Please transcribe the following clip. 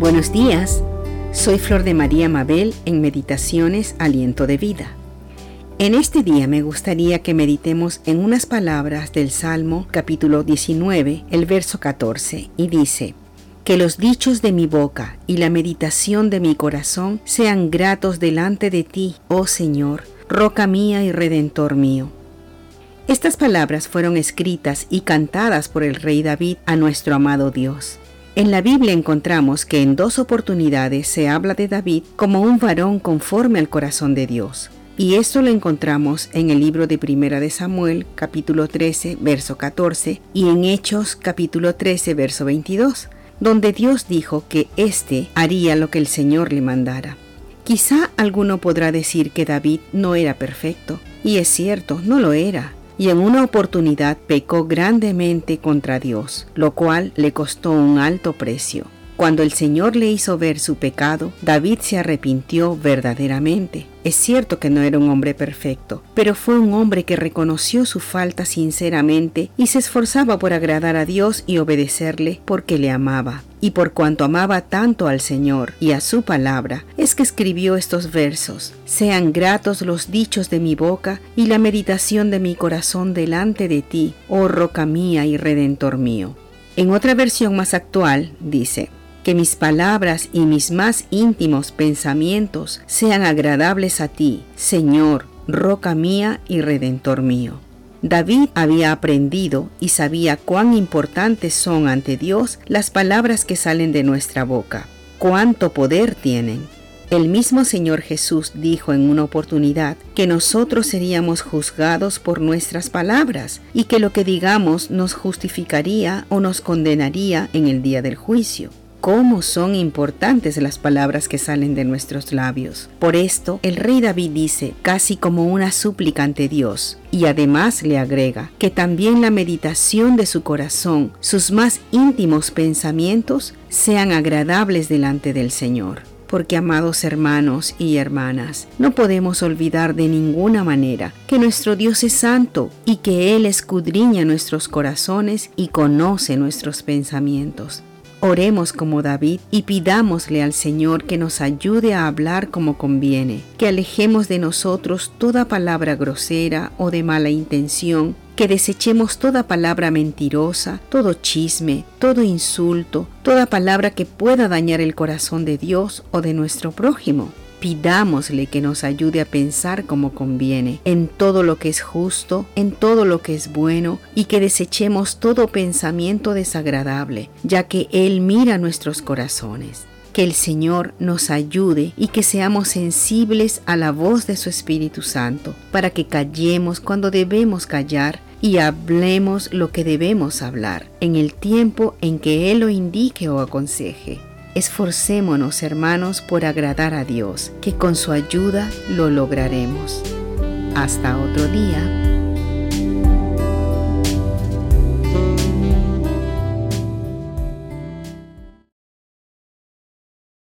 Buenos días, soy Flor de María Mabel en Meditaciones Aliento de Vida. En este día me gustaría que meditemos en unas palabras del Salmo capítulo 19, el verso 14, y dice, Que los dichos de mi boca y la meditación de mi corazón sean gratos delante de ti, oh Señor, roca mía y redentor mío. Estas palabras fueron escritas y cantadas por el rey David a nuestro amado Dios. En la Biblia encontramos que en dos oportunidades se habla de David como un varón conforme al corazón de Dios. Y esto lo encontramos en el libro de Primera de Samuel, capítulo 13, verso 14, y en Hechos, capítulo 13, verso 22, donde Dios dijo que éste haría lo que el Señor le mandara. Quizá alguno podrá decir que David no era perfecto, y es cierto, no lo era, y en una oportunidad pecó grandemente contra Dios, lo cual le costó un alto precio. Cuando el Señor le hizo ver su pecado, David se arrepintió verdaderamente. Es cierto que no era un hombre perfecto, pero fue un hombre que reconoció su falta sinceramente y se esforzaba por agradar a Dios y obedecerle porque le amaba. Y por cuanto amaba tanto al Señor y a su palabra, es que escribió estos versos. Sean gratos los dichos de mi boca y la meditación de mi corazón delante de ti, oh roca mía y redentor mío. En otra versión más actual dice, que mis palabras y mis más íntimos pensamientos sean agradables a ti, Señor, roca mía y redentor mío. David había aprendido y sabía cuán importantes son ante Dios las palabras que salen de nuestra boca, cuánto poder tienen. El mismo Señor Jesús dijo en una oportunidad que nosotros seríamos juzgados por nuestras palabras y que lo que digamos nos justificaría o nos condenaría en el día del juicio cómo son importantes las palabras que salen de nuestros labios. Por esto, el rey David dice, casi como una súplica ante Dios, y además le agrega que también la meditación de su corazón, sus más íntimos pensamientos, sean agradables delante del Señor. Porque, amados hermanos y hermanas, no podemos olvidar de ninguna manera que nuestro Dios es santo y que Él escudriña nuestros corazones y conoce nuestros pensamientos. Oremos como David y pidámosle al Señor que nos ayude a hablar como conviene, que alejemos de nosotros toda palabra grosera o de mala intención, que desechemos toda palabra mentirosa, todo chisme, todo insulto, toda palabra que pueda dañar el corazón de Dios o de nuestro prójimo. Pidámosle que nos ayude a pensar como conviene, en todo lo que es justo, en todo lo que es bueno, y que desechemos todo pensamiento desagradable, ya que Él mira nuestros corazones. Que el Señor nos ayude y que seamos sensibles a la voz de su Espíritu Santo, para que callemos cuando debemos callar y hablemos lo que debemos hablar, en el tiempo en que Él lo indique o aconseje. Esforcémonos, hermanos, por agradar a Dios, que con su ayuda lo lograremos. Hasta otro día.